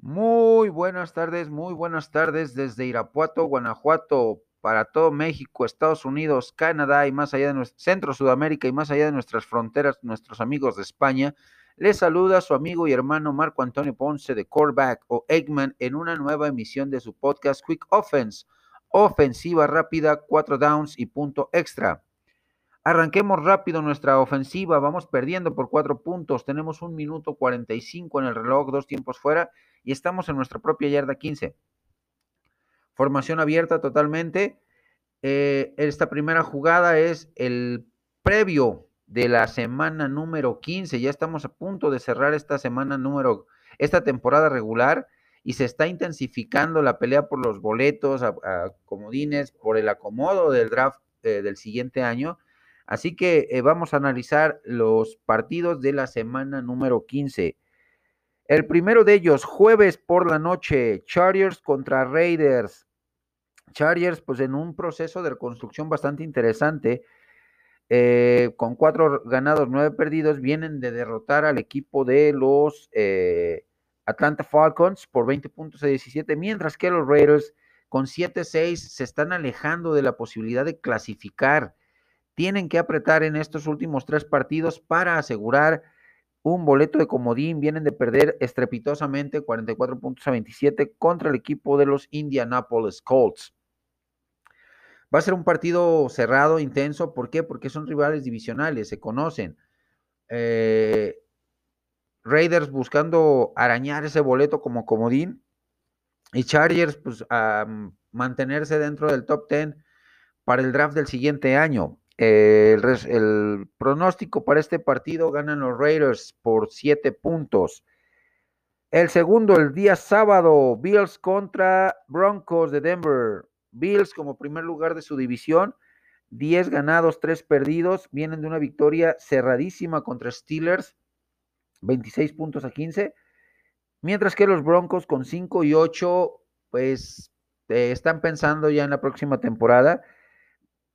Muy buenas tardes, muy buenas tardes desde Irapuato, Guanajuato, para todo México, Estados Unidos, Canadá y más allá de nuestro centro Sudamérica y más allá de nuestras fronteras, nuestros amigos de España. Les saluda su amigo y hermano Marco Antonio Ponce de Coreback o Eggman en una nueva emisión de su podcast Quick Offense, ofensiva rápida, cuatro downs y punto extra. Arranquemos rápido nuestra ofensiva, vamos perdiendo por cuatro puntos, tenemos un minuto 45 en el reloj, dos tiempos fuera y estamos en nuestra propia yarda 15. Formación abierta totalmente. Eh, esta primera jugada es el previo de la semana número 15. Ya estamos a punto de cerrar esta semana número, esta temporada regular y se está intensificando la pelea por los boletos, a, comodines, por el acomodo del draft eh, del siguiente año. Así que eh, vamos a analizar los partidos de la semana número 15. El primero de ellos, jueves por la noche, Chargers contra Raiders. Chargers, pues en un proceso de reconstrucción bastante interesante, eh, con cuatro ganados, nueve perdidos, vienen de derrotar al equipo de los eh, Atlanta Falcons por 20 puntos a 17, mientras que los Raiders con 7-6 se están alejando de la posibilidad de clasificar. Tienen que apretar en estos últimos tres partidos para asegurar un boleto de comodín. Vienen de perder estrepitosamente 44 puntos a 27 contra el equipo de los Indianapolis Colts. Va a ser un partido cerrado, intenso. ¿Por qué? Porque son rivales divisionales, se conocen. Eh, Raiders buscando arañar ese boleto como comodín. Y Chargers, pues, a mantenerse dentro del top 10 para el draft del siguiente año. Eh, el, pronóstico para este partido ganan los Raiders por 7 puntos. El segundo, el día sábado, Bills contra Broncos de Denver. Bills como primer lugar de su división, 10 ganados, 3 perdidos, vienen de una victoria cerradísima contra Steelers, 26 puntos a 15, mientras que los Broncos con 5 y 8, pues eh, están pensando ya en la próxima temporada.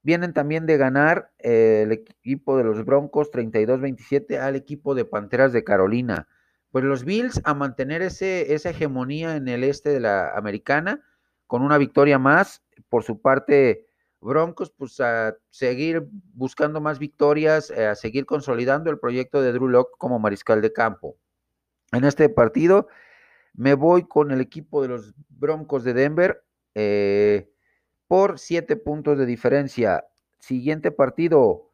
Vienen también de ganar eh, el equipo de los Broncos 32-27 al equipo de Panteras de Carolina. Pues los Bills a mantener ese, esa hegemonía en el este de la americana con una victoria más. Por su parte, Broncos, pues a seguir buscando más victorias, eh, a seguir consolidando el proyecto de Drew Locke como mariscal de campo. En este partido me voy con el equipo de los Broncos de Denver. Eh, por siete puntos de diferencia. Siguiente partido.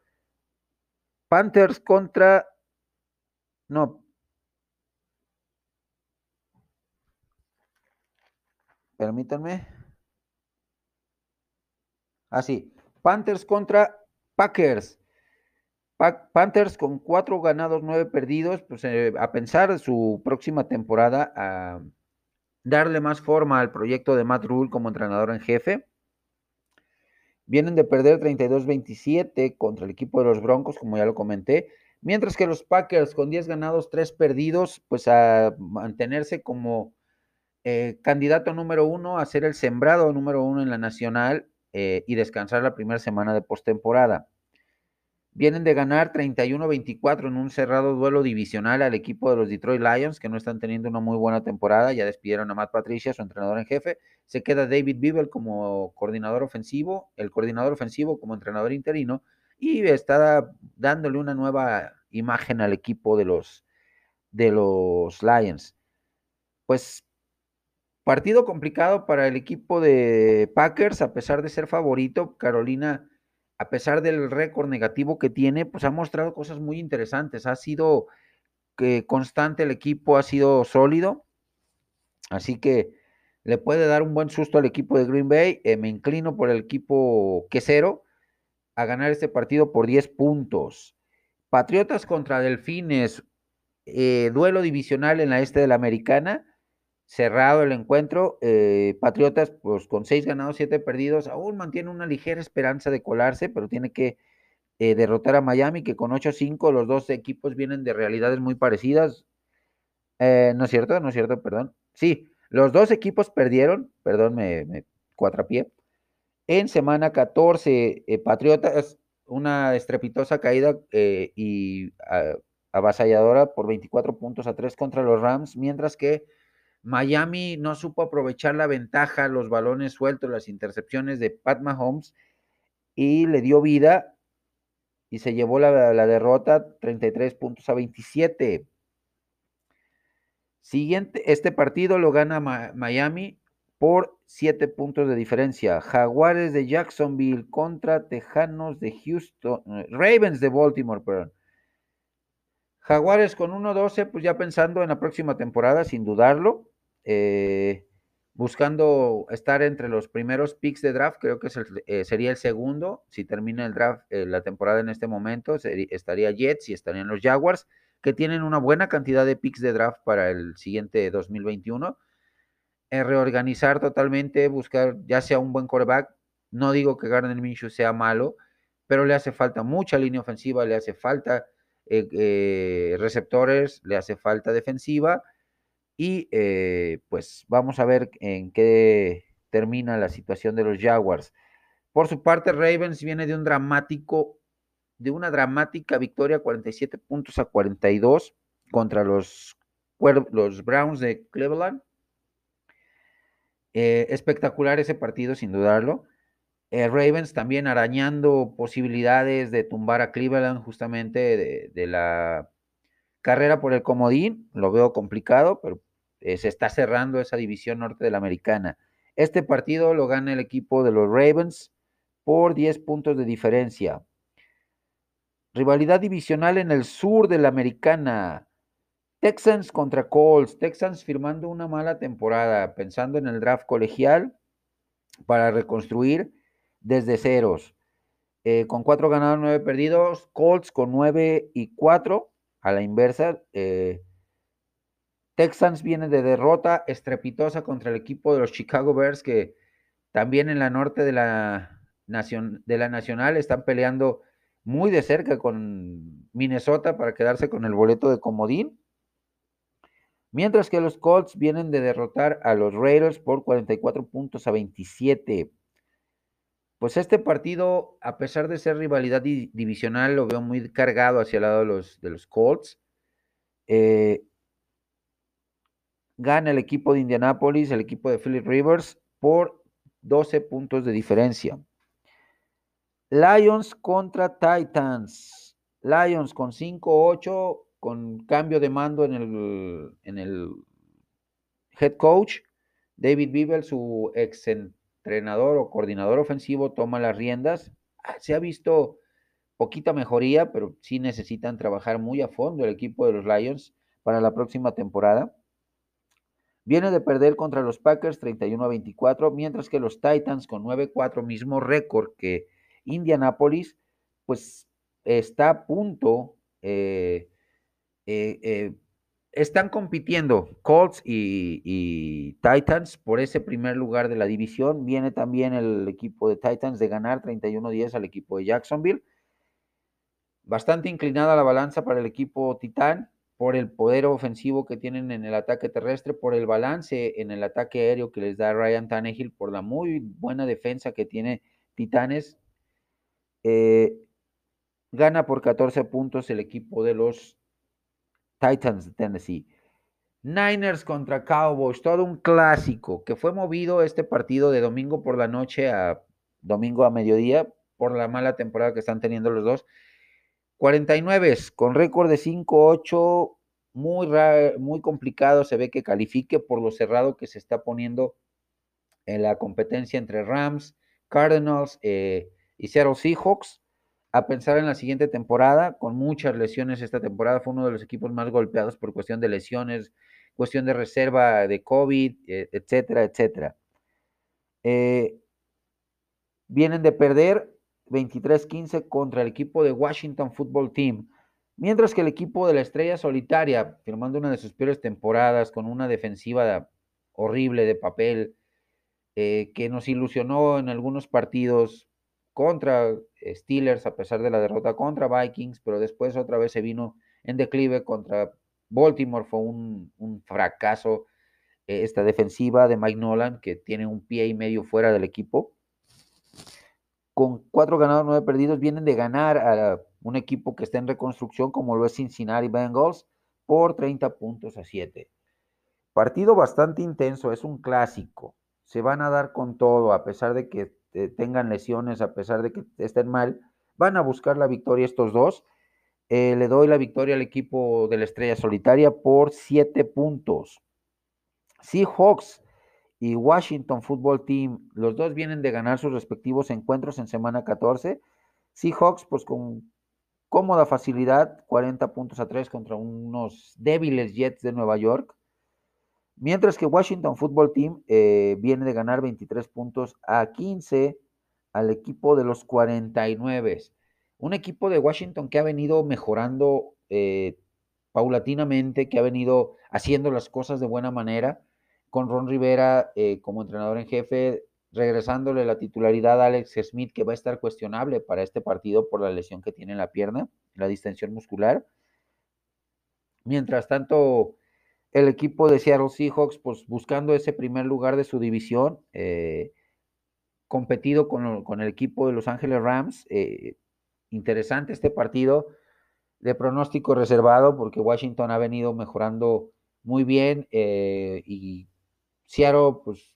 Panthers contra. No. Permítanme. Así. Ah, Panthers contra Packers. Pa Panthers con cuatro ganados, nueve perdidos. Pues eh, a pensar su próxima temporada, a darle más forma al proyecto de Matt Rule como entrenador en jefe. Vienen de perder 32-27 contra el equipo de los Broncos, como ya lo comenté. Mientras que los Packers con 10 ganados, 3 perdidos, pues a mantenerse como eh, candidato número uno, a ser el sembrado número uno en la nacional eh, y descansar la primera semana de postemporada. Vienen de ganar 31-24 en un cerrado duelo divisional al equipo de los Detroit Lions, que no están teniendo una muy buena temporada. Ya despidieron a Matt Patricia, su entrenador en jefe. Se queda David Bibel como coordinador ofensivo, el coordinador ofensivo como entrenador interino, y está dándole una nueva imagen al equipo de los, de los Lions. Pues partido complicado para el equipo de Packers, a pesar de ser favorito. Carolina a pesar del récord negativo que tiene, pues ha mostrado cosas muy interesantes. Ha sido eh, constante el equipo, ha sido sólido. Así que le puede dar un buen susto al equipo de Green Bay. Eh, me inclino por el equipo quesero a ganar este partido por 10 puntos. Patriotas contra Delfines, eh, duelo divisional en la este de la Americana cerrado el encuentro. Eh, Patriotas, pues con seis ganados, siete perdidos, aún mantiene una ligera esperanza de colarse, pero tiene que eh, derrotar a Miami, que con 8-5 los dos equipos vienen de realidades muy parecidas. Eh, no es cierto, no es cierto, perdón. Sí, los dos equipos perdieron, perdón, me, cuatrapié. En semana 14, Patriotas, una estrepitosa caída y avasalladora por 24 puntos a 3 contra los Rams, mientras que Miami no supo aprovechar la ventaja, los balones sueltos, las intercepciones de Pat Mahomes y le dio vida y se llevó la, derrota 33 puntos a 27. Siguiente, este partido lo gana Miami por 7 puntos de diferencia. Jaguares de Jacksonville contra Tejanos de Houston, eh, Ravens de Baltimore, perdón. Jaguares con 1-12, pues ya pensando en la próxima temporada, sin dudarlo. Eh, buscando estar entre los primeros picks de draft, creo que eh, sería el segundo. Si termina el draft, la temporada en este momento, estaría Jets y estarían los Jaguars que tienen una buena cantidad de picks de draft para el siguiente 2021. En reorganizar totalmente, buscar ya sea un buen quarterback. No digo que Gardner Minshew sea malo, pero le hace falta mucha línea ofensiva, le hace falta eh, eh, receptores, le hace falta defensiva. Y eh, pues vamos a ver en qué termina la situación de los Jaguars. Por su parte, Ravens viene de un dramático de una dramática victoria 47 puntos a 42 contra los, los Browns de Cleveland. Eh, espectacular ese partido, sin dudarlo. Eh, Ravens también arañando posibilidades de tumbar a Cleveland justamente de, la carrera por el comodín. Lo veo complicado, pero eh, se está cerrando esa división norte de la americana. Este partido lo gana el equipo de los Ravens por 10 puntos de diferencia. Rivalidad divisional en el sur de la americana. Texans contra Colts. Texans firmando una mala temporada, pensando en el draft colegial para reconstruir desde ceros. Eh, con cuatro ganados, nueve perdidos. Colts con nueve y cuatro a la inversa. Eh, Texans viene de derrota estrepitosa contra el equipo de los Chicago Bears, que también en la norte de la, de la Nacional están peleando muy de cerca con Minnesota para quedarse con el boleto de comodín. Mientras que los Colts vienen de derrotar a los Raiders por 44 puntos a 27. Pues este partido, a pesar de ser rivalidad divisional, lo veo muy cargado hacia el lado de los, de los Colts. Eh, gana el equipo de Indianapolis, el equipo de Philip Rivers, por 12 puntos de diferencia. Lions contra Titans. Lions con 5-8, con cambio de mando en el, en el head coach. David Bibel, su ex entrenador o coordinador ofensivo, toma las riendas. Se ha visto poquita mejoría, pero sí necesitan trabajar muy a fondo el equipo de los Lions para la próxima temporada. Viene de perder contra los Packers 31 a 24, mientras que los Titans con 9-4, mismo récord que Indianapolis, pues está a punto, eh, eh, eh, están compitiendo Colts y, Titans por ese primer lugar de la división. Viene también el equipo de Titans de ganar 31-10 al equipo de Jacksonville. Bastante inclinada la balanza para el equipo Titán por el poder ofensivo que tienen en el ataque terrestre, por el balance en el ataque aéreo que les da Ryan Tannehill, por la muy buena defensa que tiene Titanes. Eh, gana por 14 puntos el equipo de los Titans de Tennessee. Niners contra Cowboys, todo un clásico que fue movido este partido de domingo por la noche a domingo a mediodía por la mala temporada que están teniendo los dos. 49 con récord de 5-8, muy, muy complicado se ve que califique por lo cerrado que se está poniendo en la competencia entre Rams, Cardinals, eh, y Seattle Seahawks. A pensar en la siguiente temporada, con muchas lesiones esta temporada, fue uno de los equipos más golpeados por cuestión de lesiones, cuestión de reserva de COVID, e, etcétera, etcétera. Eh, vienen de perder 23-15 contra el equipo de Washington Football Team, mientras que el equipo de la Estrella Solitaria, firmando una de sus peores temporadas con una defensiva horrible de papel, eh, que nos ilusionó en algunos partidos, contra Steelers a pesar de la derrota contra Vikings, pero después otra vez se vino en declive contra Baltimore, fue un, fracaso eh, esta defensiva de Mike Nolan, que tiene un pie y medio fuera del equipo. Con cuatro ganados, nueve perdidos, vienen de ganar a un equipo que está en reconstrucción, como lo es Cincinnati Bengals, por 30 puntos a 7. Partido bastante intenso, es un clásico. Se van a dar con todo, a pesar de que eh, tengan lesiones, a pesar de que estén mal, van a buscar la victoria estos dos. Eh, le doy la victoria al equipo de la Estrella Solitaria por siete puntos. Seahawks y Washington Football Team, los dos vienen de ganar sus respectivos encuentros en semana 14. Seahawks, pues con cómoda facilidad, 40 puntos a 3 contra unos débiles Jets de Nueva York. Mientras que Washington Football Team eh, viene de ganar 23 puntos a 15 al equipo de los 49. Un equipo de Washington que ha venido mejorando eh, paulatinamente, que ha venido haciendo las cosas de buena manera, con Ron Rivera eh, como entrenador en jefe, regresándole la titularidad a Alex Smith, que va a estar cuestionable para este partido por la lesión que tiene en la pierna, la distensión muscular. Mientras tanto, el equipo de Seattle Seahawks, pues buscando ese primer lugar de su división, eh, competido con, el equipo de Los Ángeles Rams. Eh, interesante este partido de pronóstico reservado porque Washington ha venido mejorando muy bien eh, y Seattle pues,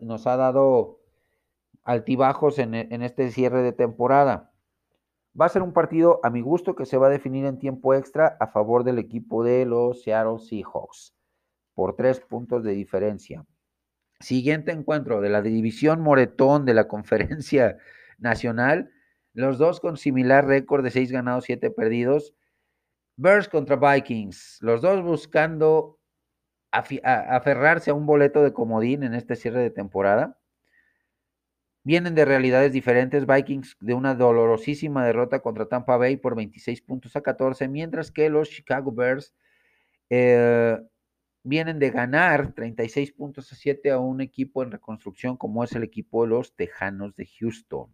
nos ha dado altibajos en, en este cierre de temporada. Va a ser un partido a mi gusto que se va a definir en tiempo extra a favor del equipo de los Seattle Seahawks por tres puntos de diferencia. Siguiente encuentro de la división Moretón de la Conferencia Nacional, los dos con similar récord de seis ganados, siete perdidos. Bears contra Vikings, los dos buscando aferrarse a un boleto de comodín en este cierre de temporada. Vienen de realidades diferentes. Vikings de una dolorosísima derrota contra Tampa Bay por 26 puntos a 14, mientras que los Chicago Bears eh, vienen de ganar 36 puntos a 7 a un equipo en reconstrucción como es el equipo de los Tejanos de Houston.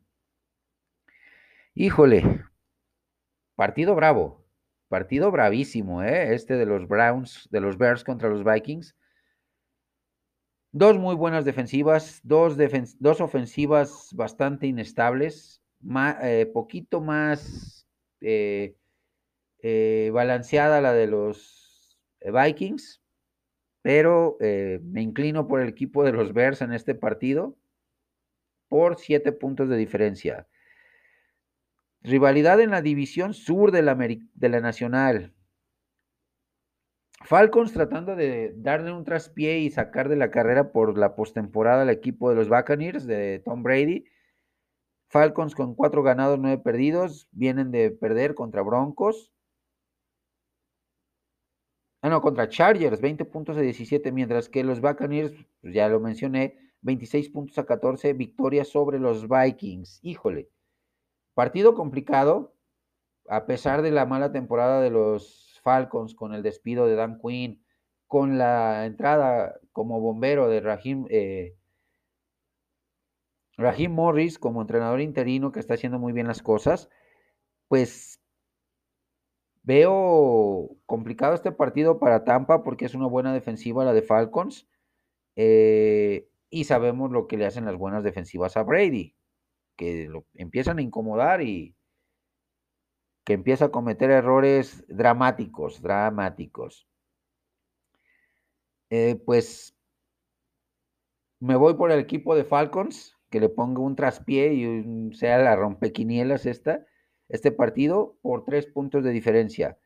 Híjole, partido bravo, partido bravísimo, ¿eh? este de los Browns, de los Bears contra los Vikings. Dos muy buenas defensivas, dos, dos ofensivas bastante inestables, eh, poquito más eh, eh, balanceada la de los Vikings, pero me inclino por el equipo de los Bears en este partido por siete puntos de diferencia. Rivalidad en la división sur de la, Nacional. Falcons tratando de darle un traspié y sacar de la carrera por la postemporada al equipo de los Buccaneers de Tom Brady. Falcons con cuatro ganados, nueve perdidos, vienen de perder contra Broncos. Ah, no, contra Chargers, 20 puntos a 17, mientras que los Buccaneers, pues ya lo mencioné, 26 puntos a 14, victoria sobre los Vikings. Híjole, partido complicado, a pesar de la mala temporada de los Falcons, con el despido de Dan Quinn, con la entrada como bombero de Rahim, eh, Morris como entrenador interino que está haciendo muy bien las cosas, pues veo complicado este partido para Tampa porque es una buena defensiva la de Falcons eh, y sabemos lo que le hacen las buenas defensivas a Brady, que lo empiezan a incomodar y que empieza a cometer errores dramáticos, dramáticos. Eh, pues me voy por el equipo de Falcons, que le ponga un traspié y sea la rompequinielas esta, este partido por tres puntos de diferencia.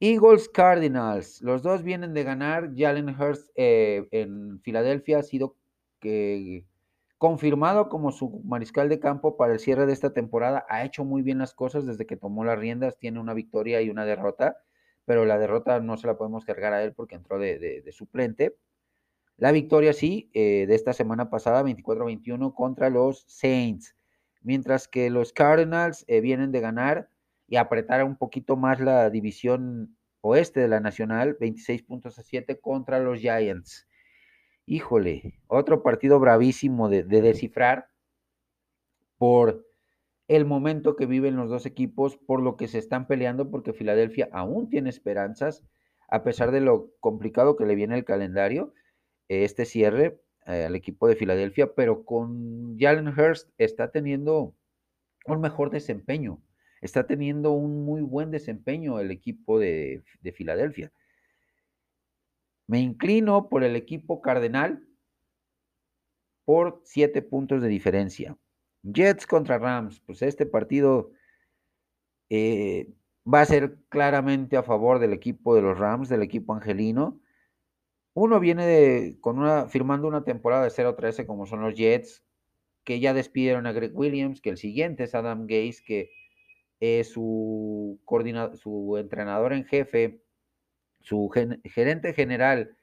Eagles Cardinals, los dos vienen de ganar. Jalen Hurst eh, en Filadelfia ha sido que confirmado como su mariscal de campo para el cierre de esta temporada, ha hecho muy bien las cosas desde que tomó las riendas, tiene una victoria y una derrota, pero la derrota no se la podemos cargar a él porque entró de, suplente. La victoria sí, eh, de esta semana pasada, 24-21 contra los Saints, mientras que los Cardinals eh, vienen de ganar y apretar un poquito más la división oeste de la Nacional, 26 puntos a 7 contra los Giants híjole, otro partido bravísimo de, descifrar por el momento que viven los dos equipos, por lo que se están peleando, porque Filadelfia aún tiene esperanzas, a pesar de lo complicado que le viene el calendario, este cierre eh, al equipo de Filadelfia, pero con Jalen Hurst está teniendo un mejor desempeño, está teniendo un muy buen desempeño el equipo de, de Filadelfia. Me inclino por el equipo cardenal por siete puntos de diferencia. Jets contra Rams, pues este partido eh, va a ser claramente a favor del equipo de los Rams, del equipo angelino. Uno viene con una, firmando una temporada de 0-13 como son los Jets, que ya despidieron a Greg Williams, que el siguiente es Adam Gase, que es su, su entrenador en jefe, su gerente general,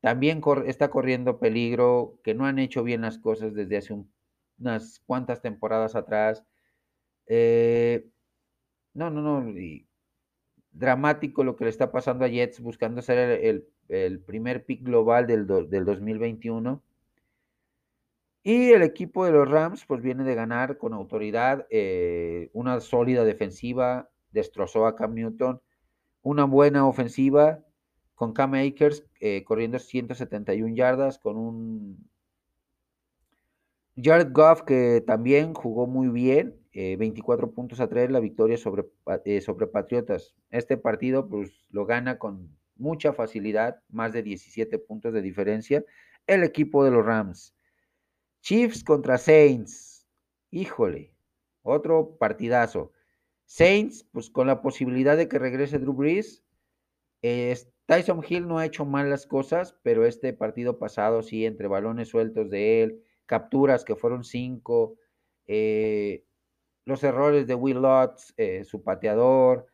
también está corriendo peligro, que no han hecho bien las cosas desde hace unas cuantas temporadas atrás. Eh, no, no, no. dramático lo que le está pasando a Jets buscando ser el, primer pick global del, del 2021. Y el equipo de los Rams, pues viene de ganar con autoridad, eh, una sólida defensiva, destrozó a Cam Newton, una buena ofensiva con Cam Akers eh, corriendo 171 yardas, con un Jared Goff que también jugó muy bien, 24 eh, puntos a 3 la victoria sobre, sobre Patriotas. Este partido pues lo gana con mucha facilidad, más de 17 puntos de diferencia, el equipo de los Rams. Chiefs contra Saints. Híjole, otro partidazo. Saints, pues con la posibilidad de que regrese Drew Brees. Tyson Hill no ha hecho mal las cosas, pero este partido pasado sí, entre balones sueltos de él, capturas que fueron cinco, eh, los errores de Will Lutz, eh, su pateador,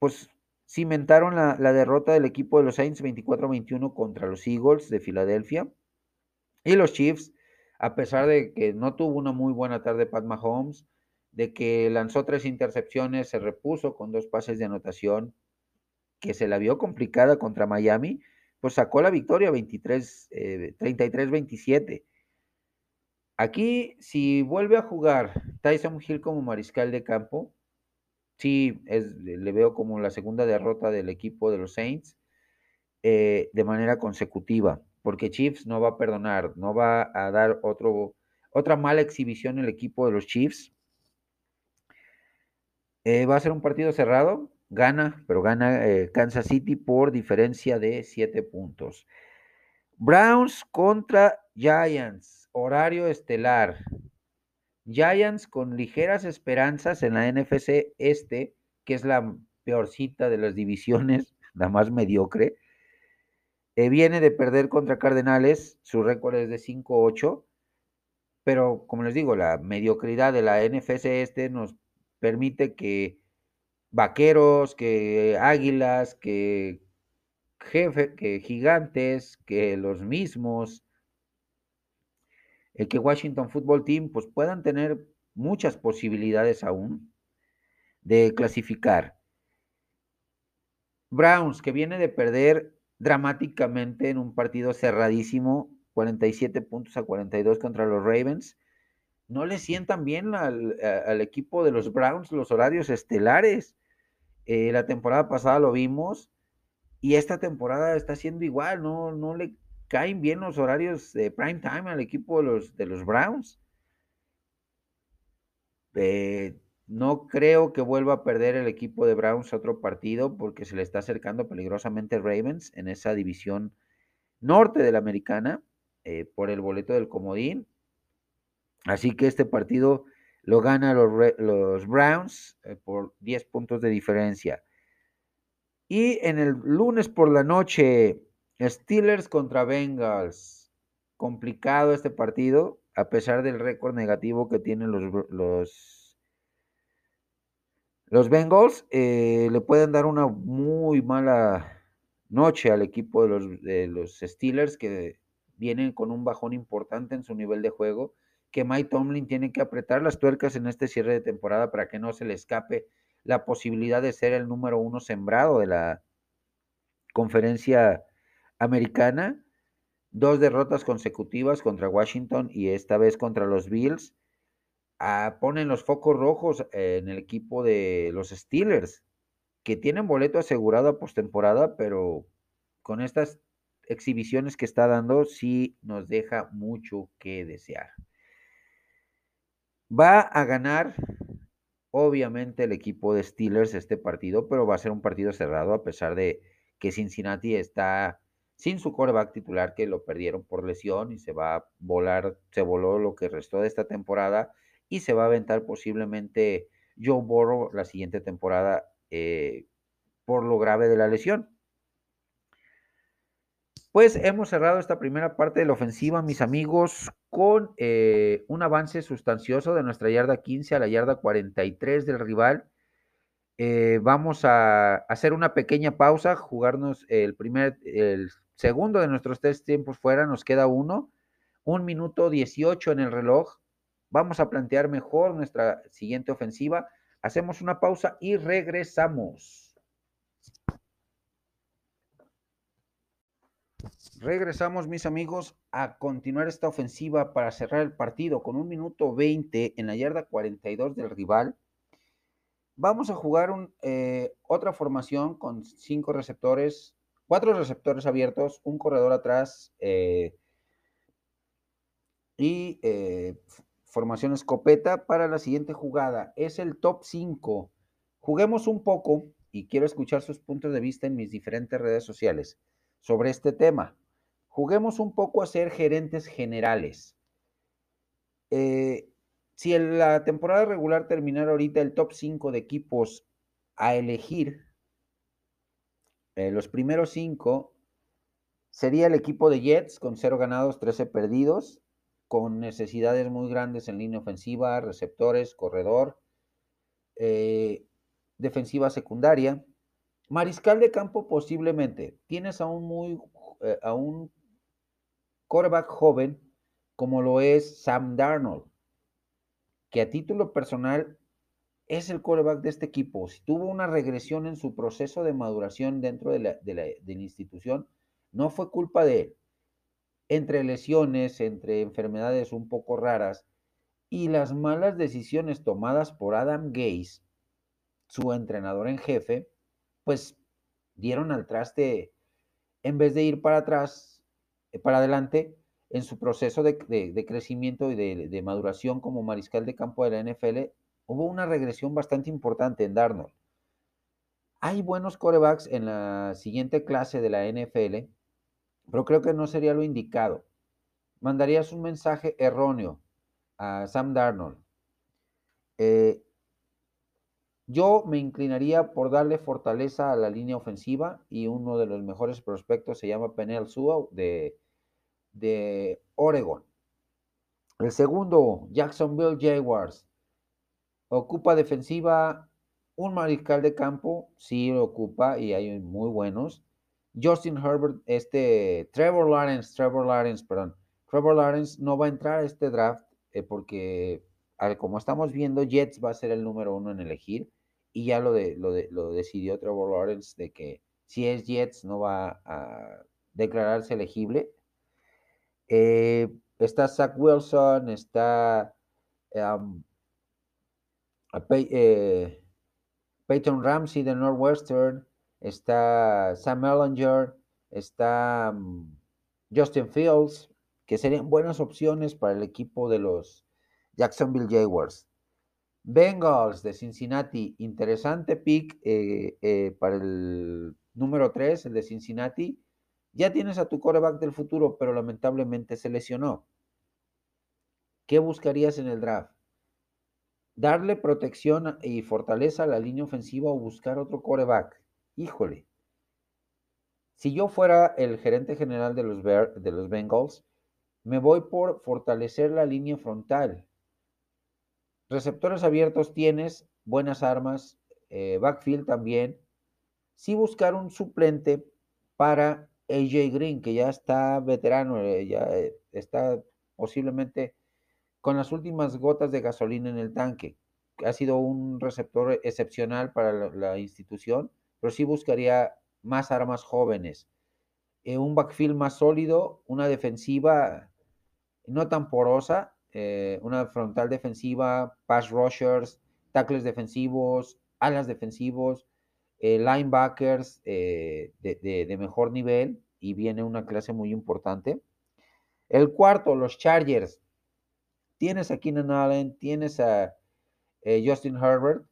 pues cimentaron la, la, derrota del equipo de los Saints 24-21 contra los Eagles de Filadelfia. Y los Chiefs a pesar de que no tuvo una muy buena tarde Pat Mahomes, de que lanzó tres intercepciones, se repuso con dos pases de anotación, que se la vio complicada contra Miami, pues sacó la victoria 23, 33-27. Eh, Aquí, si vuelve a jugar Tyson Hill como mariscal de campo, sí, le veo como la segunda derrota del equipo de los Saints eh, de manera consecutiva porque Chiefs no va a perdonar, no va a dar otro, otra mala exhibición el equipo de los Chiefs. Eh, va a ser un partido cerrado, gana, pero gana eh, Kansas City por diferencia de 7 puntos. Browns contra Giants, horario estelar. Giants con ligeras esperanzas en la NFC este, que es la peorcita de las divisiones, la más mediocre. Eh, viene de perder contra Cardenales, su récord es de 5-8, pero como les digo, la mediocridad de la NFC este nos permite que vaqueros, que águilas, que jefe, que gigantes, que los mismos, el que Washington Football Team, pues puedan tener muchas posibilidades aún de clasificar. Browns, que viene de perder dramáticamente en un partido cerradísimo, 47 puntos a 42 contra los Ravens. No le sientan bien al, equipo de los Browns los horarios estelares. Eh, la temporada pasada lo vimos y esta temporada está siendo igual, no, no le caen bien los horarios de prime time al equipo de los, de los Browns. Eh, no creo que vuelva a perder el equipo de Browns otro partido porque se le está acercando peligrosamente Ravens en esa división norte de la americana eh, por el boleto del comodín. Así que este partido lo gana los, Browns eh, por 10 puntos de diferencia. Y en el lunes por la noche, Steelers contra Bengals. Complicado este partido, a pesar del récord negativo que tienen los, los los Bengals eh, le pueden dar una muy mala noche al equipo de los, de los Steelers que vienen con un bajón importante en su nivel de juego, que Mike Tomlin tiene que apretar las tuercas en este cierre de temporada para que no se le escape la posibilidad de ser el número uno sembrado de la conferencia americana. Dos derrotas consecutivas contra Washington y esta vez contra los Bills Ah, ponen los focos rojos en el equipo de los Steelers, que tienen boleto asegurado a postemporada, pero con estas exhibiciones que está dando, sí nos deja mucho que desear. Va a ganar, obviamente, el equipo de Steelers este partido, pero va a ser un partido cerrado, a pesar de que Cincinnati está sin su coreback titular, que lo perdieron por lesión y se va a volar, se voló lo que restó de esta temporada y se va a aventar posiblemente Joe Burrow la siguiente temporada eh, por lo grave de la lesión. Pues hemos cerrado esta primera parte de la ofensiva, mis amigos, con eh, un avance sustancioso de nuestra yarda 15 a la yarda 43 del rival. Eh, vamos a hacer una pequeña pausa, jugarnos el primer, el segundo de nuestros tres tiempos fuera, nos queda uno, un minuto 18 en el reloj. Vamos a plantear mejor nuestra siguiente ofensiva. Hacemos una pausa y regresamos. Regresamos, mis amigos, a continuar esta ofensiva para cerrar el partido con un minuto 20 en la yarda 42 del rival. Vamos a jugar eh, otra formación con cinco receptores, cuatro receptores abiertos, un corredor atrás eh, y eh, formación escopeta para la siguiente jugada. Es el top 5. Juguemos un poco y quiero escuchar sus puntos de vista en mis diferentes redes sociales sobre este tema. Juguemos un poco a ser gerentes generales. Eh, si en la temporada regular terminara ahorita el top 5 de equipos a elegir, eh, los primeros 5 sería el equipo de Jets con 0 ganados, 13 perdidos, con necesidades muy grandes en línea ofensiva, receptores, corredor, eh, defensiva secundaria. Mariscal de campo posiblemente. Tienes a un muy a un quarterback joven como lo es Sam Darnold, que a título personal es el quarterback de este equipo. Si tuvo una regresión en su proceso de maduración dentro de la, de la institución, no fue culpa de él. Entre lesiones, entre enfermedades un poco raras y las malas decisiones tomadas por Adam Gase, su entrenador en jefe, pues dieron al traste, en vez de ir para atrás, para adelante, en su proceso de, crecimiento y de, maduración como mariscal de campo de la NFL, hubo una regresión bastante importante en Darnold. Hay buenos corebacks en la siguiente clase de la NFL, pero creo que no sería lo indicado. Mandarías un mensaje erróneo a Sam Darnold. Eh, yo me inclinaría por darle fortaleza a la línea ofensiva y uno de los mejores prospectos se llama Penel Sua de, de Oregon. El segundo, Jacksonville Jaguars. Ocupa defensiva un mariscal de campo, sí lo ocupa y hay muy buenos. Justin Herbert, este Trevor Lawrence, Trevor Lawrence, perdón, Trevor Lawrence no va a entrar a este draft eh, porque como estamos viendo, Jets va a ser el número uno en elegir y ya lo, de, lo, de, lo decidió Trevor Lawrence de que si es Jets no va a declararse elegible. Eh, está Zach Wilson, está eh, Peyton Ramsey de Northwestern, está Sam Ellinger, está mm, Justin Fields, que serían buenas opciones para el equipo de los Jacksonville Jaguars. Bengals de Cincinnati, interesante pick eh, para el número 3, el de Cincinnati. Ya tienes a tu coreback del futuro, pero lamentablemente se lesionó. ¿Qué buscarías en el draft? ¿Darle protección y fortaleza a la línea ofensiva o buscar otro coreback? Híjole. Si yo fuera el gerente general de los, de los Bengals, me voy por fortalecer la línea frontal Receptores abiertos tienes, buenas armas, eh, backfield también. Sí buscar un suplente para AJ Green, que ya está veterano, eh, ya eh, está posiblemente con las últimas gotas de gasolina en el tanque. Ha sido un receptor excepcional para la, institución, pero sí buscaría más armas jóvenes. un backfield más sólido, una defensiva no tan porosa, eh, una frontal defensiva, pass rushers, tackles defensivos, alas defensivos, eh, linebackers eh, de, mejor nivel y viene una clase muy importante. El cuarto, los Chargers. Tienes a Keenan Allen, tienes a Justin Herbert,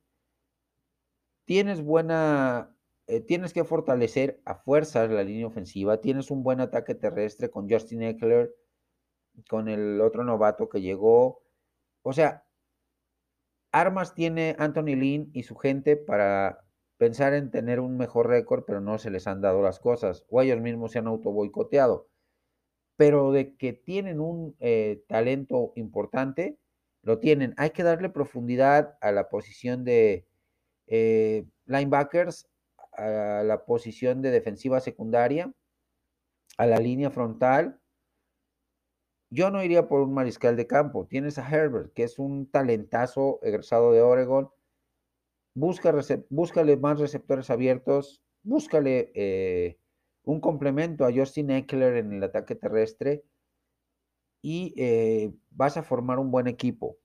tienes buena eh, tienes que fortalecer a fuerzas la línea ofensiva. Tienes un buen ataque terrestre con Justin Eckler, con el otro novato que llegó. O sea, armas tiene Anthony Lynn y su gente para pensar en tener un mejor récord, pero no se les han dado las cosas, o ellos mismos se han auto boicoteado. Pero de que tienen un eh, talento importante, lo tienen. Hay que darle profundidad a la posición de eh, linebackers, a la posición de defensiva secundaria, a la línea frontal. Yo no iría por un mariscal de campo. Tienes a Herbert, que es un talentazo egresado de Oregon. Busca, búscale más receptores abiertos. Búscale eh, un complemento a Justin Eckler en el ataque terrestre. Y eh, vas a formar un buen equipo.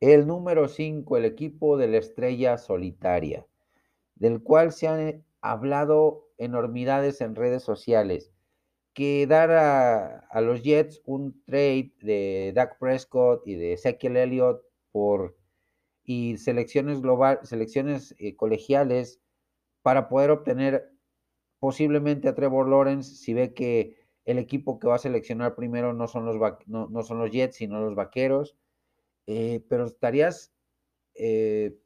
El número 5, el equipo de la estrella solitaria del cual se han hablado enormidades en redes sociales, que dar a, los Jets un trade de Dak Prescott y de Ezekiel Elliott por y selecciones global, selecciones eh, colegiales para poder obtener posiblemente a Trevor Lawrence si ve que el equipo que va a seleccionar primero no son los, no, son los Jets, sino los Vaqueros. Eh, pero estarías, eh,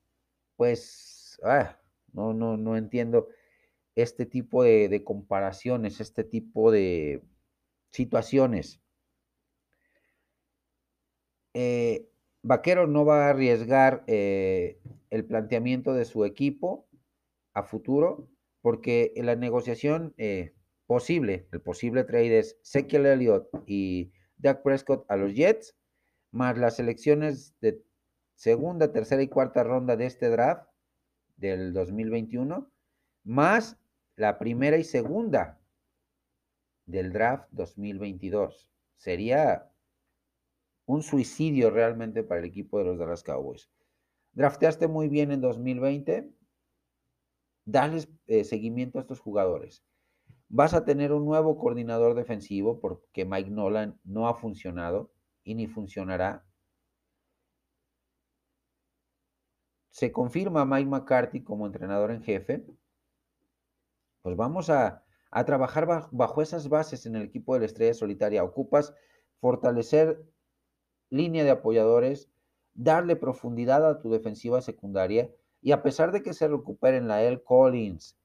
pues, ah, no, no, no entiendo este tipo de, comparaciones, este tipo de situaciones. Eh, Vaquero no va a arriesgar eh, el planteamiento de su equipo a futuro porque la negociación eh, posible, el posible trade es Sekiel Elliott y Dak Prescott a los Jets, más las elecciones de segunda, tercera y cuarta ronda de este draft del 2021, más la primera y segunda del draft 2022. Sería un suicidio realmente para el equipo de los Dallas Cowboys. Drafteaste muy bien en 2020, dale eh, seguimiento a estos jugadores. Vas a tener un nuevo coordinador defensivo porque Mike Nolan no ha funcionado y ni funcionará. se confirma Mike McCarthy como entrenador en jefe, pues vamos a, trabajar bajo, esas bases en el equipo de la Estrella Solitaria. Ocupas fortalecer línea de apoyadores, darle profundidad a tu defensiva secundaria y a pesar de que se recuperen la L. Collins,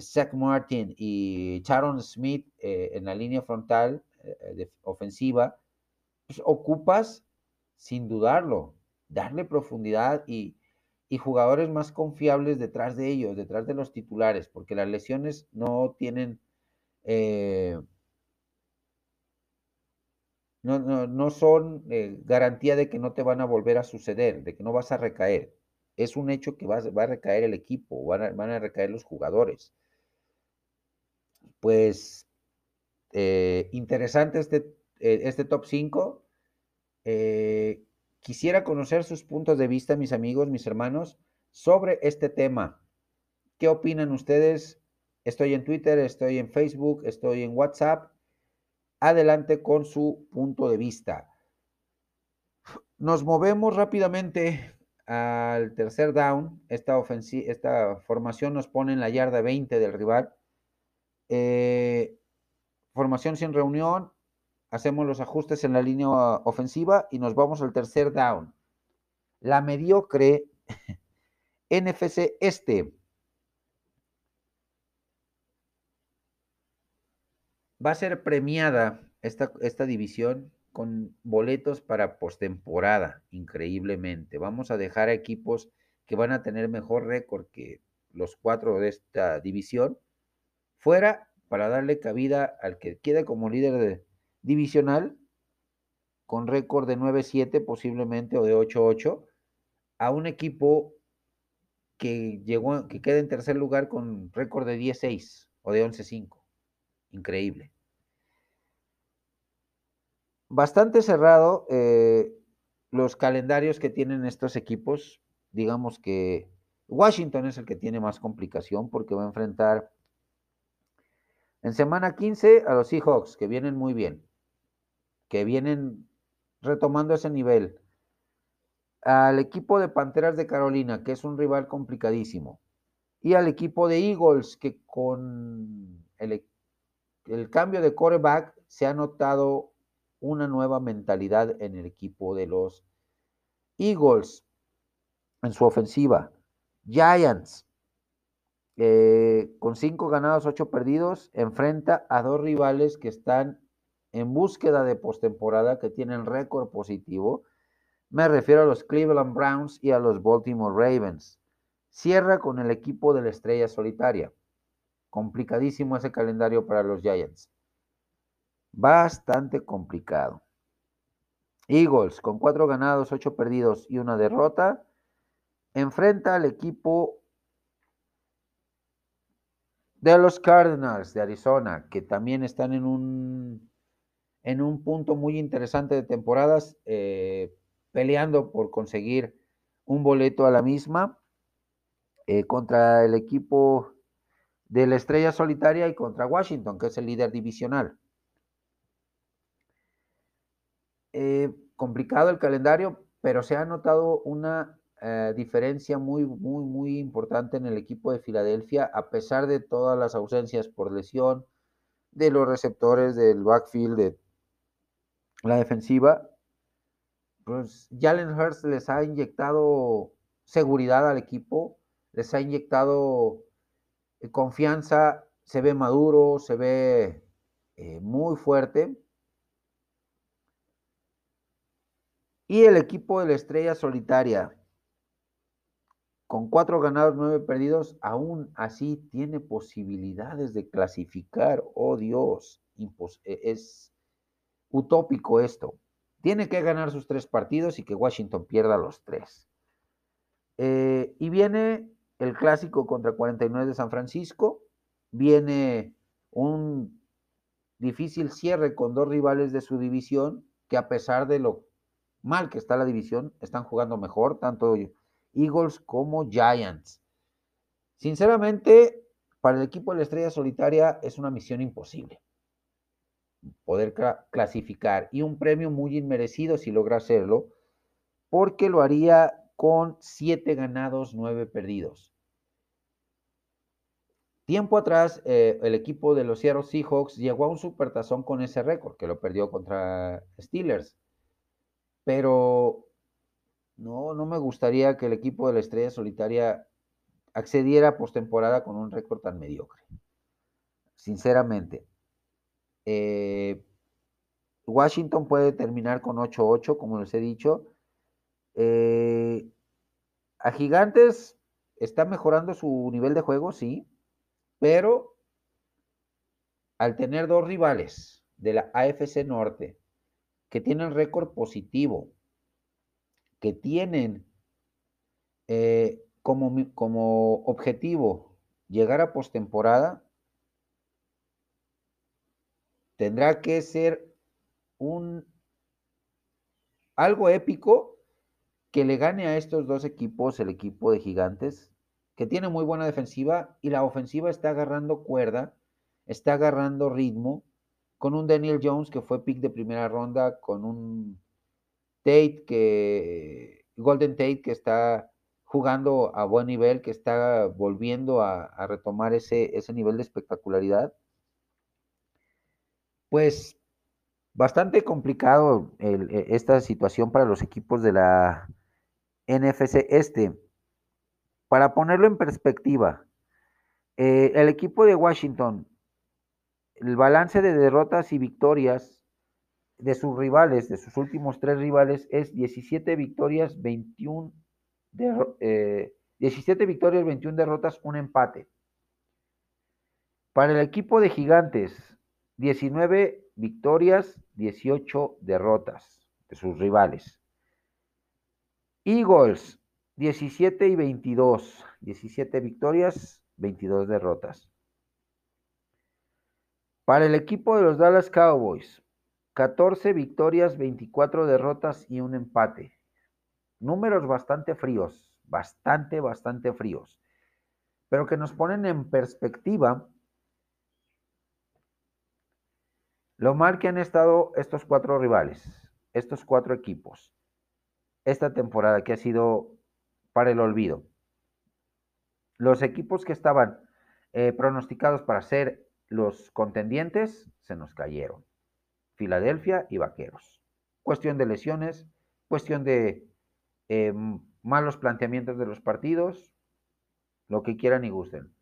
Zach Martin y Sharon Smith eh, en la línea frontal eh, ofensiva, pues ocupas sin dudarlo darle profundidad y, y jugadores más confiables detrás de ellos, detrás de los titulares, porque las lesiones no tienen, eh, no, son eh, garantía de que no te van a volver a suceder, de que no vas a recaer. Es un hecho que va a recaer el equipo, van a, van a recaer los jugadores. Pues eh, interesante este, este top 5. Quisiera conocer sus puntos de vista, mis amigos, mis hermanos, sobre este tema. ¿Qué opinan ustedes? Estoy en Twitter, estoy en Facebook, estoy en WhatsApp. Adelante con su punto de vista. Nos movemos rápidamente al tercer down. Esta, esta formación nos pone en la yarda 20 del rival. Eh, formación sin reunión hacemos los ajustes en la línea ofensiva y nos vamos al tercer down. La mediocre NFC este va a ser premiada esta, esta división con boletos para postemporada, increíblemente. Vamos a dejar a equipos que van a tener mejor récord que los cuatro de esta división fuera para darle cabida al que quede como líder de, divisional con récord de 9-7 posiblemente o de 8-8 a un equipo que llegó que queda en tercer lugar con récord de 10-6 o de 11-5. Increíble. Bastante cerrado eh, los calendarios que tienen estos equipos. Digamos que Washington es el que tiene más complicación porque va a enfrentar en semana 15 a los Seahawks, que vienen muy bien que vienen retomando ese nivel. Al equipo de Panteras de Carolina, que es un rival complicadísimo. Y al equipo de Eagles, que con el, el cambio de quarterback se ha notado una nueva mentalidad en el equipo de los Eagles en su ofensiva. Giants, eh, con cinco ganados, ocho perdidos, enfrenta a dos rivales que están en búsqueda de postemporada, que tienen récord positivo. Me refiero a los Cleveland Browns y a los Baltimore Ravens. Cierra con el equipo de la estrella solitaria. Complicadísimo ese calendario para los Giants. Bastante complicado. Eagles, con cuatro ganados, ocho perdidos y una derrota, enfrenta al equipo de los Cardinals de Arizona, que también están en un, en un punto muy interesante de temporadas, eh, peleando por conseguir un boleto a la misma eh, contra el equipo de la Estrella Solitaria y contra Washington, que es el líder divisional. Eh, complicado el calendario, pero se ha notado una eh, diferencia muy, muy, muy importante en el equipo de Filadelfia, a pesar de todas las ausencias por lesión, de los receptores, del backfield, de la defensiva. Pues Jalen Hurst les ha inyectado seguridad al equipo, les ha inyectado confianza, se ve maduro, se ve eh, muy fuerte. Y el equipo de la estrella solitaria, con cuatro ganados, nueve perdidos, aún así tiene posibilidades de clasificar. Oh Dios, e, es utópico esto. Tiene que ganar sus tres partidos y que Washington pierda los tres. Eh, y viene el clásico contra 49 de San Francisco. Viene un difícil cierre con dos rivales de su división que a pesar de lo mal que está la división, están jugando mejor, tanto Eagles como Giants. Sinceramente, para el equipo de la Estrella Solitaria es una misión imposible poder clasificar y un premio muy inmerecido si logra hacerlo, porque lo haría con siete ganados, nueve perdidos. Tiempo atrás, eh, el equipo de los Seattle Seahawks llegó a un supertazón con ese récord, que lo perdió contra Steelers. Pero no, no me gustaría que el equipo de la Estrella Solitaria accediera postemporada con un récord tan mediocre. Sinceramente. Eh, Washington puede terminar con 8-8, como les he dicho. Eh, a Gigantes está mejorando su nivel de juego, sí, pero al tener dos rivales de la AFC Norte que tienen récord positivo, que tienen eh, como, como objetivo llegar a postemporada, tendrá que ser un algo épico que le gane a estos dos equipos, el equipo de Gigantes, que tiene muy buena defensiva y la ofensiva está agarrando cuerda, está agarrando ritmo, con un Daniel Jones que fue pick de primera ronda, con un Tate que, Golden Tate que está jugando a buen nivel, que está volviendo a, retomar ese, ese nivel de espectacularidad. Pues bastante complicado e, esta situación para los equipos de la NFC este. Para ponerlo en perspectiva, eh, el equipo de Washington, el balance de derrotas y victorias de sus rivales, de sus últimos tres rivales, es 17 victorias, 21 17 eh, victorias, 21 derrotas, un empate. Para el equipo de Gigantes, 19 victorias, 18 derrotas de sus rivales. Eagles, 17 y 22, 17 victorias, 22 derrotas. Para el equipo de los Dallas Cowboys, 14 victorias, 24 derrotas y un empate. Números bastante fríos, bastante, bastante fríos, pero que nos ponen en perspectiva lo mal que han estado estos cuatro rivales, estos cuatro equipos, esta temporada que ha sido para el olvido. los equipos que estaban eh, pronosticados para ser los contendientes se nos cayeron. Filadelfia y Vaqueros. Cuestión de lesiones, cuestión de eh, malos planteamientos de los partidos, lo que quieran y gusten.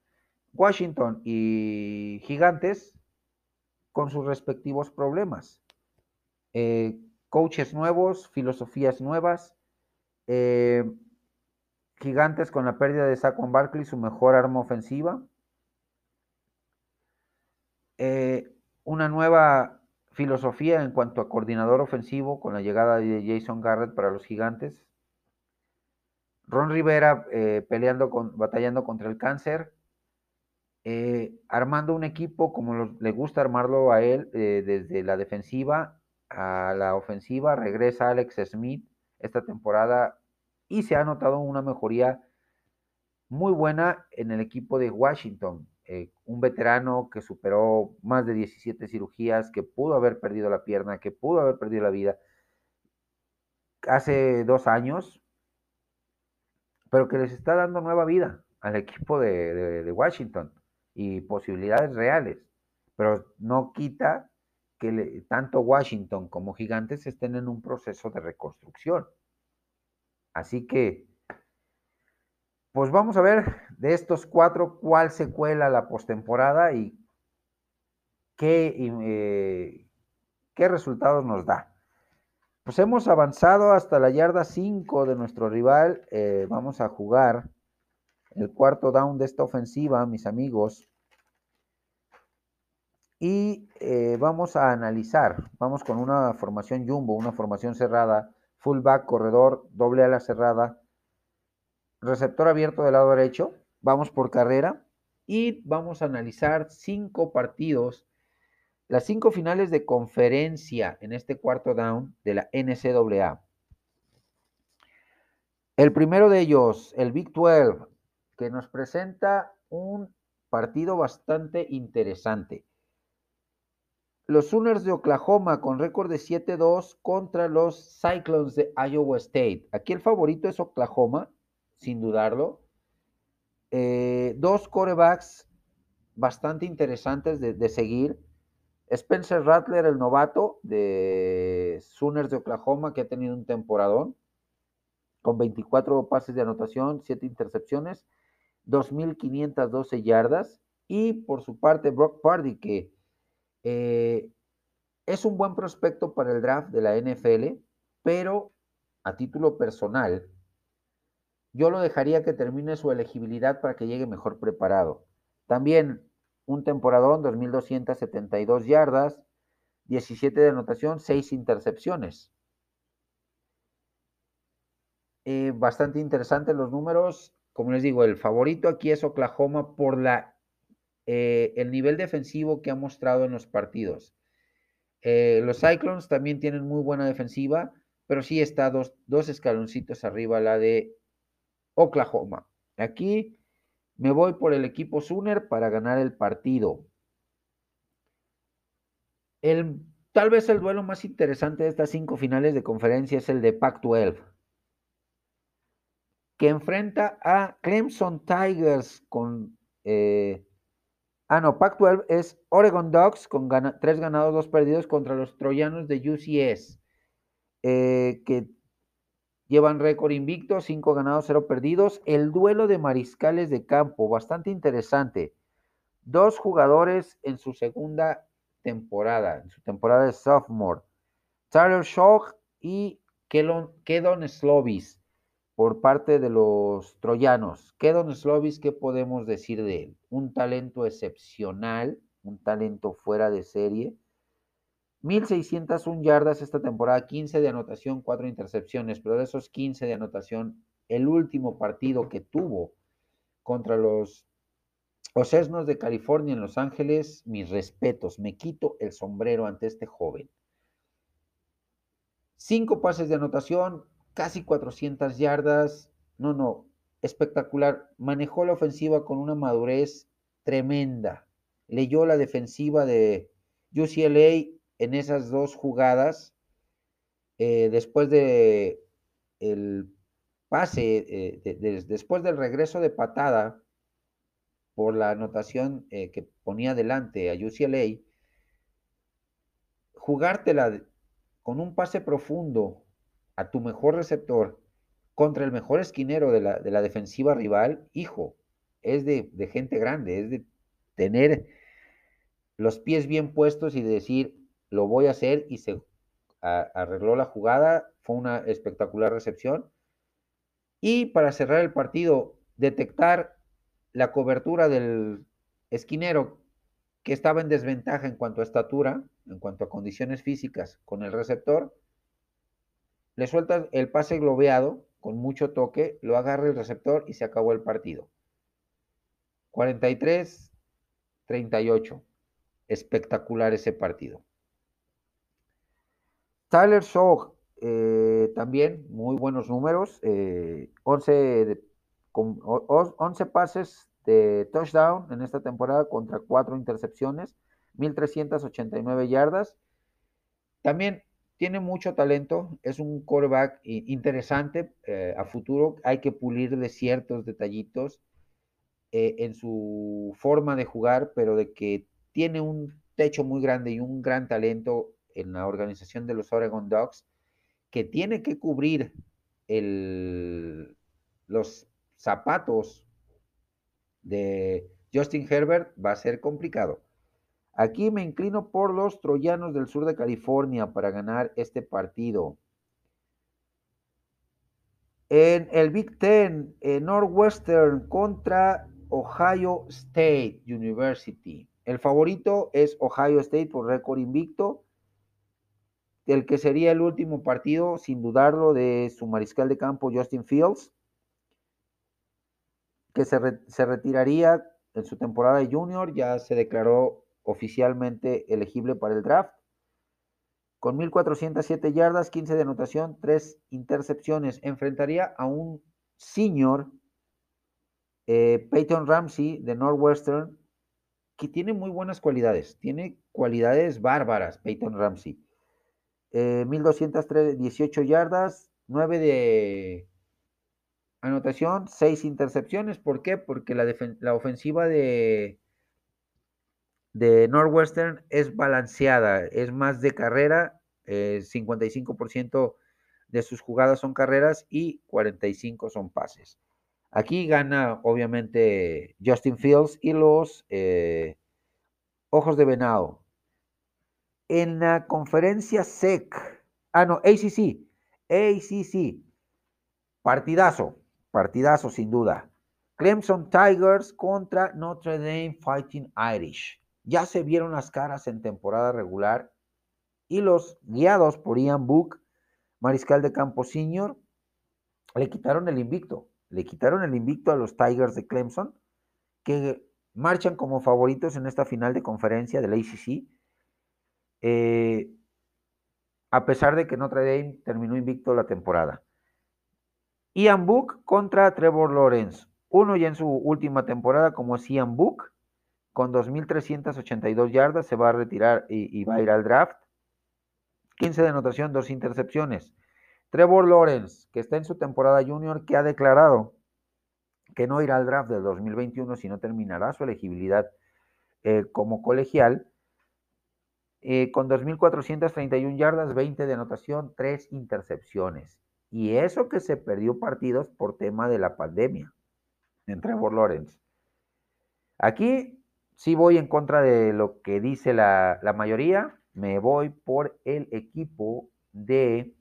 Washington y Gigantes con sus respectivos problemas. Eh, coaches nuevos, filosofías nuevas. Eh, gigantes con la pérdida de Saquon Barkley, su mejor arma ofensiva. una nueva filosofía en cuanto a coordinador ofensivo con la llegada de Jason Garrett para los gigantes. Ron Rivera eh, peleando con, batallando contra el cáncer, eh, armando un equipo como le gusta armarlo a él, eh, desde la defensiva a la ofensiva, regresa Alex Smith esta temporada y se ha notado una mejoría muy buena en el equipo de Washington. Eh, un veterano que superó más de 17 cirugías, que pudo haber perdido la pierna, que pudo haber perdido la vida hace dos años, pero que les está dando nueva vida al equipo de, Washington y posibilidades reales. Pero no quita que tanto Washington como Gigantes estén en un proceso de reconstrucción. Así que pues vamos a ver de estos cuatro cuál se cuela la postemporada y qué, eh, qué resultados nos da. Pues hemos avanzado hasta la yarda 5 de nuestro rival. Eh, vamos a jugar el cuarto down de esta ofensiva, mis amigos. Y eh, vamos a analizar. Vamos con una formación jumbo, una formación cerrada, fullback, corredor, doble ala cerrada receptor abierto del lado derecho, vamos por carrera y vamos a analizar cinco partidos, las cinco finales de conferencia en este cuarto down de la NCAA. El primero de ellos, el Big 12, que nos presenta un partido bastante interesante. Los Sooners de Oklahoma con récord de 7-2 contra los Cyclones de Iowa State. Aquí el favorito es Oklahoma, sin dudarlo. Eh, dos corebacks bastante interesantes de, seguir. Spencer Rattler, el novato de Sooners de Oklahoma, que ha tenido un temporadón con 24 pases de anotación, 7 intercepciones, 2.512 yardas. Y por su parte, Brock Pardy, que eh, es un buen prospecto para el draft de la NFL, pero a título personal, yo lo dejaría que termine su elegibilidad para que llegue mejor preparado. También un temporadón, 2.272 yardas, 17 de anotación, 6 intercepciones. Eh, bastante interesantes los números. Como les digo, el favorito aquí es Oklahoma por la, eh, el nivel defensivo que ha mostrado en los partidos. Eh, los Cyclones también tienen muy buena defensiva, pero sí está dos, dos escaloncitos arriba la de Oklahoma. Aquí me voy por el equipo Sooner para ganar el partido. El, tal vez el duelo más interesante de estas cinco finales de conferencia es el de Pac-12, que enfrenta a Clemson Tigers con... Eh, ah, no, Pac-12 es Oregon Ducks con tres ganados, dos perdidos contra los troyanos de UCS, eh, que Llevan récord invicto, 5 ganados, 0 perdidos. El duelo de mariscales de campo, bastante interesante. Dos jugadores en su segunda temporada, en su temporada de sophomore. Tyler Shaw y Kedon Slovis por parte de los troyanos. Kedon Slovis, ¿qué podemos decir de él? Un talento excepcional, un talento fuera de serie 1601 yardas esta temporada, 15 de anotación, 4 intercepciones, pero de esos 15 de anotación, el último partido que tuvo contra los Ocesnos de California en Los Ángeles, mis respetos, me quito el sombrero ante este joven. Cinco pases de anotación, casi 400 yardas, no, no, espectacular. Manejó la ofensiva con una madurez tremenda. Leyó la defensiva de UCLA en esas dos jugadas, eh, después de el pase, eh, después del regreso de patada por la anotación eh, que ponía delante a UCLA, jugártela con un pase profundo a tu mejor receptor contra el mejor esquinero de la, de la defensiva rival, hijo, es de, gente grande, es de tener los pies bien puestos y decir, lo voy a hacer y se arregló la jugada, fue una espectacular recepción. Y para cerrar el partido, detectar la cobertura del esquinero que estaba en desventaja en cuanto a estatura, en cuanto a condiciones físicas con el receptor, le suelta el pase globeado con mucho toque, lo agarra el receptor y se acabó el partido. 43, 38. Espectacular ese partido. Tyler Shaw, eh, también muy buenos números, 11, eh, 11 pases de touchdown en esta temporada contra 4 intercepciones, 1389 yardas. También tiene mucho talento, es un quarterback interesante eh, a futuro, hay que pulir de ciertos detallitos en su forma de jugar, pero de que tiene un techo muy grande y un gran talento en la organización de los Oregon Ducks, que tiene que cubrir el, los zapatos de Justin Herbert, va a ser complicado. Aquí me inclino por los troyanos del sur de California para ganar este partido. En el Big Ten, en Northwestern contra Ohio State University. El favorito es Ohio State por récord invicto el que sería el último partido, sin dudarlo, de su mariscal de campo Justin Fields, que se, retiraría en su temporada de junior, ya se declaró oficialmente elegible para el draft. Con 1.407 yardas, 15 de anotación, 3 intercepciones, enfrentaría a un senior, eh, Peyton Ramsey de Northwestern, que tiene muy buenas cualidades, tiene cualidades bárbaras, Peyton Ramsey. 1218 eh, yardas, 9 de anotación, 6 intercepciones. ¿Por qué? Porque la, la ofensiva de, de Northwestern es balanceada, es más de carrera, 55% eh, de sus jugadas son carreras y 45 son pases. Aquí gana obviamente Justin Fields y los eh, Ojos de Venado en la conferencia SEC, ah, no, ACC, ACC, partidazo, partidazo sin duda. Clemson Tigers contra Notre Dame Fighting Irish. Ya se vieron las caras en temporada regular y los guiados por Ian Book, mariscal de campo senior, le quitaron el invicto. Le quitaron el invicto a los Tigers de Clemson, que marchan como favoritos en esta final de conferencia del ACC eh, a pesar de que Notre Dame terminó invicto la temporada. Ian Book contra Trevor Lawrence. Uno ya en su última temporada como es Ian Book, con 2.382 yardas, se va a retirar y, va a ir al draft. 15 de anotación, dos intercepciones. Trevor Lawrence, que está en su temporada junior, que ha declarado que no irá al draft del 2021, sino terminará su elegibilidad eh, como colegial. Eh, con 2.431 yardas, 20 de anotación, 3 intercepciones. Y eso que se perdió partidos por tema de la pandemia en Trevor Lawrence. Aquí sí voy en contra de lo que dice la, la mayoría. Me voy por el equipo de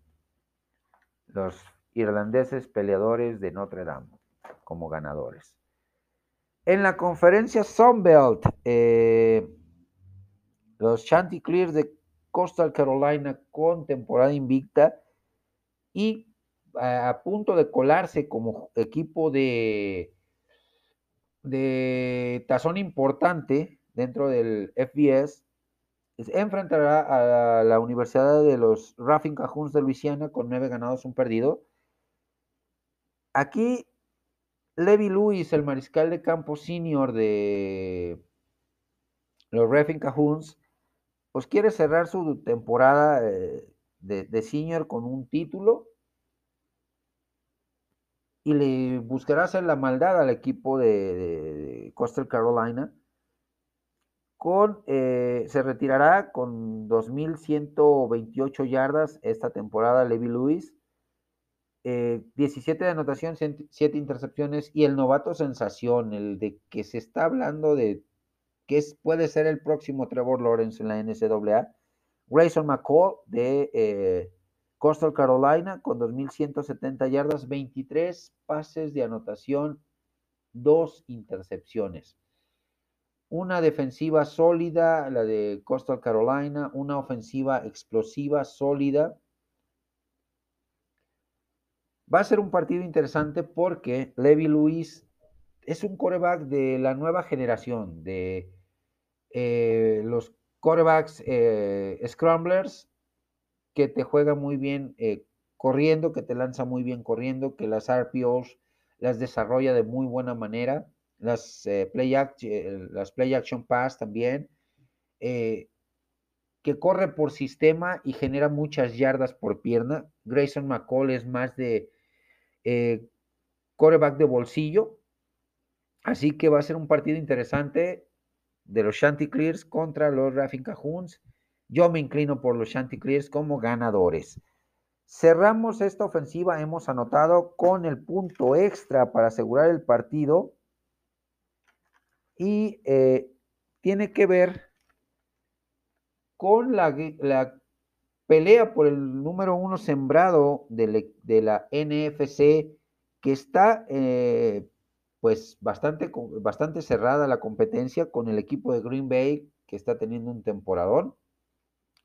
los irlandeses peleadores de Notre Dame como ganadores. En la conferencia Sunbelt, eh, los Chanticleers de Coastal Carolina con temporada invicta y a punto de colarse como equipo de, de tazón importante dentro del FBS, enfrentará a la Universidad de los Raffin Cajuns de Luisiana con nueve ganados, un perdido. Aquí, Levi Lewis, el mariscal de campo senior de los Raffin Cajuns, pues quiere cerrar su temporada eh, de, senior con un título. Y le buscará hacer la maldad al equipo de, Coastal Carolina. Con, eh, se retirará con 2.128 yardas esta temporada Levi Lewis. 17 de anotación, 7 intercepciones y el novato sensación, el de que se está hablando de que puede ser el próximo Trevor Lawrence en la NCAA. Grayson McCall de eh, Coastal Carolina con 2.170 yardas, 23 pases de anotación, 2 intercepciones. Una defensiva sólida, la de Coastal Carolina, una ofensiva explosiva, sólida. Va a ser un partido interesante porque Levi Luis es un coreback de la nueva generación, de eh, los corebacks eh, scramblers que te juega muy bien eh, corriendo, que te lanza muy bien corriendo, que las RPOs las desarrolla de muy buena manera, las, play, action, las play action pass también, que corre por sistema y genera muchas yardas por pierna. Grayson McCall es más de coreback de bolsillo, así que va a ser un partido interesante de los Chanticleers contra los Raffin Cajuns. Yo me inclino por los Chanticleers como ganadores. Cerramos esta ofensiva, hemos anotado con el punto extra para asegurar el partido. Y eh, tiene que ver con la, pelea por el número uno sembrado de, la NFC que está eh, pues bastante, bastante cerrada la competencia con el equipo de Green Bay que está teniendo un temporadón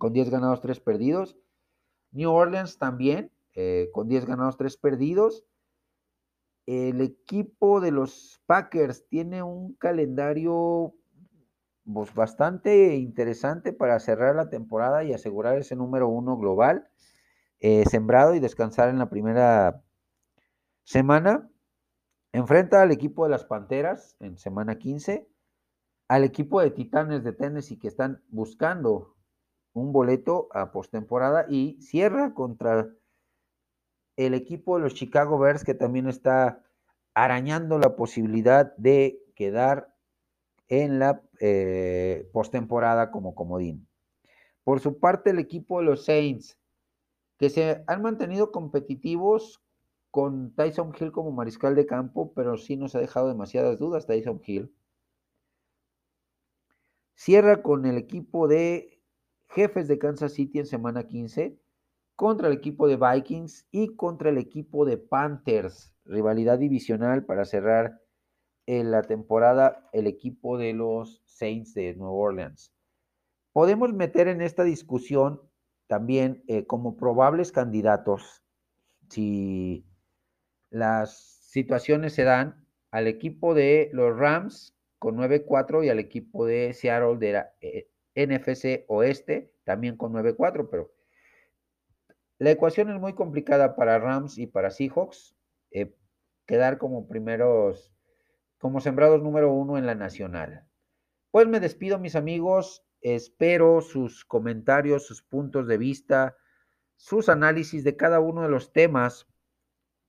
con 10 ganados, 3 perdidos. New Orleans también eh, con 10 ganados, 3 perdidos. El equipo de los Packers tiene un calendario pues, bastante interesante para cerrar la temporada y asegurar ese número uno global, eh, sembrado y descansar en la primera semana. Enfrenta al equipo de las Panteras en semana 15, al equipo de Titanes de Tennessee que están buscando un boleto a postemporada y cierra contra el equipo de los Chicago Bears que también está arañando la posibilidad de quedar en la eh, postemporada como comodín. Por su parte, el equipo de los Saints, que se han mantenido competitivos con Tyson Hill como mariscal de campo, pero sí nos ha dejado demasiadas dudas Tyson Hill. Cierra con el equipo de jefes de Kansas City en semana 15, contra el equipo de Vikings y contra el equipo de Panthers, rivalidad divisional para cerrar en la temporada el equipo de los Saints de Nueva Orleans. Podemos meter en esta discusión también eh, como probables candidatos, si las situaciones se dan al equipo de los Rams con 9-4 y al equipo de Seattle de la eh, NFC Oeste también con 9-4, pero la ecuación es muy complicada para Rams y para Seahawks eh, quedar como primeros, como sembrados número uno en la nacional. Pues me despido mis amigos, espero sus comentarios, sus puntos de vista, sus análisis de cada uno de los temas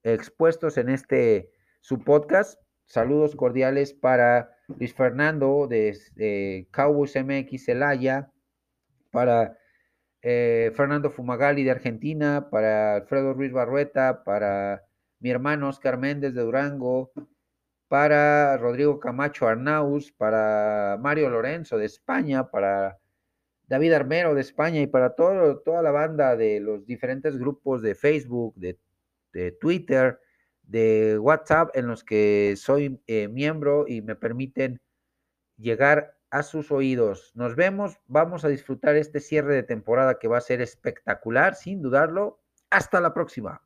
expuestos en este su podcast. Saludos cordiales para Luis Fernando de, Cowboys MX Celaya, para eh, Fernando Fumagali de Argentina, para Alfredo Ruiz Barrueta, para mi hermano Oscar Méndez de Durango, para Rodrigo Camacho Arnaus, para Mario Lorenzo de España, para David Armero de España y para todo, toda la banda de los diferentes grupos de Facebook, de Twitter, de WhatsApp, en los que soy eh, miembro y me permiten llegar a sus oídos. Nos vemos, vamos a disfrutar este cierre de temporada que va a ser espectacular, sin dudarlo. Hasta la próxima.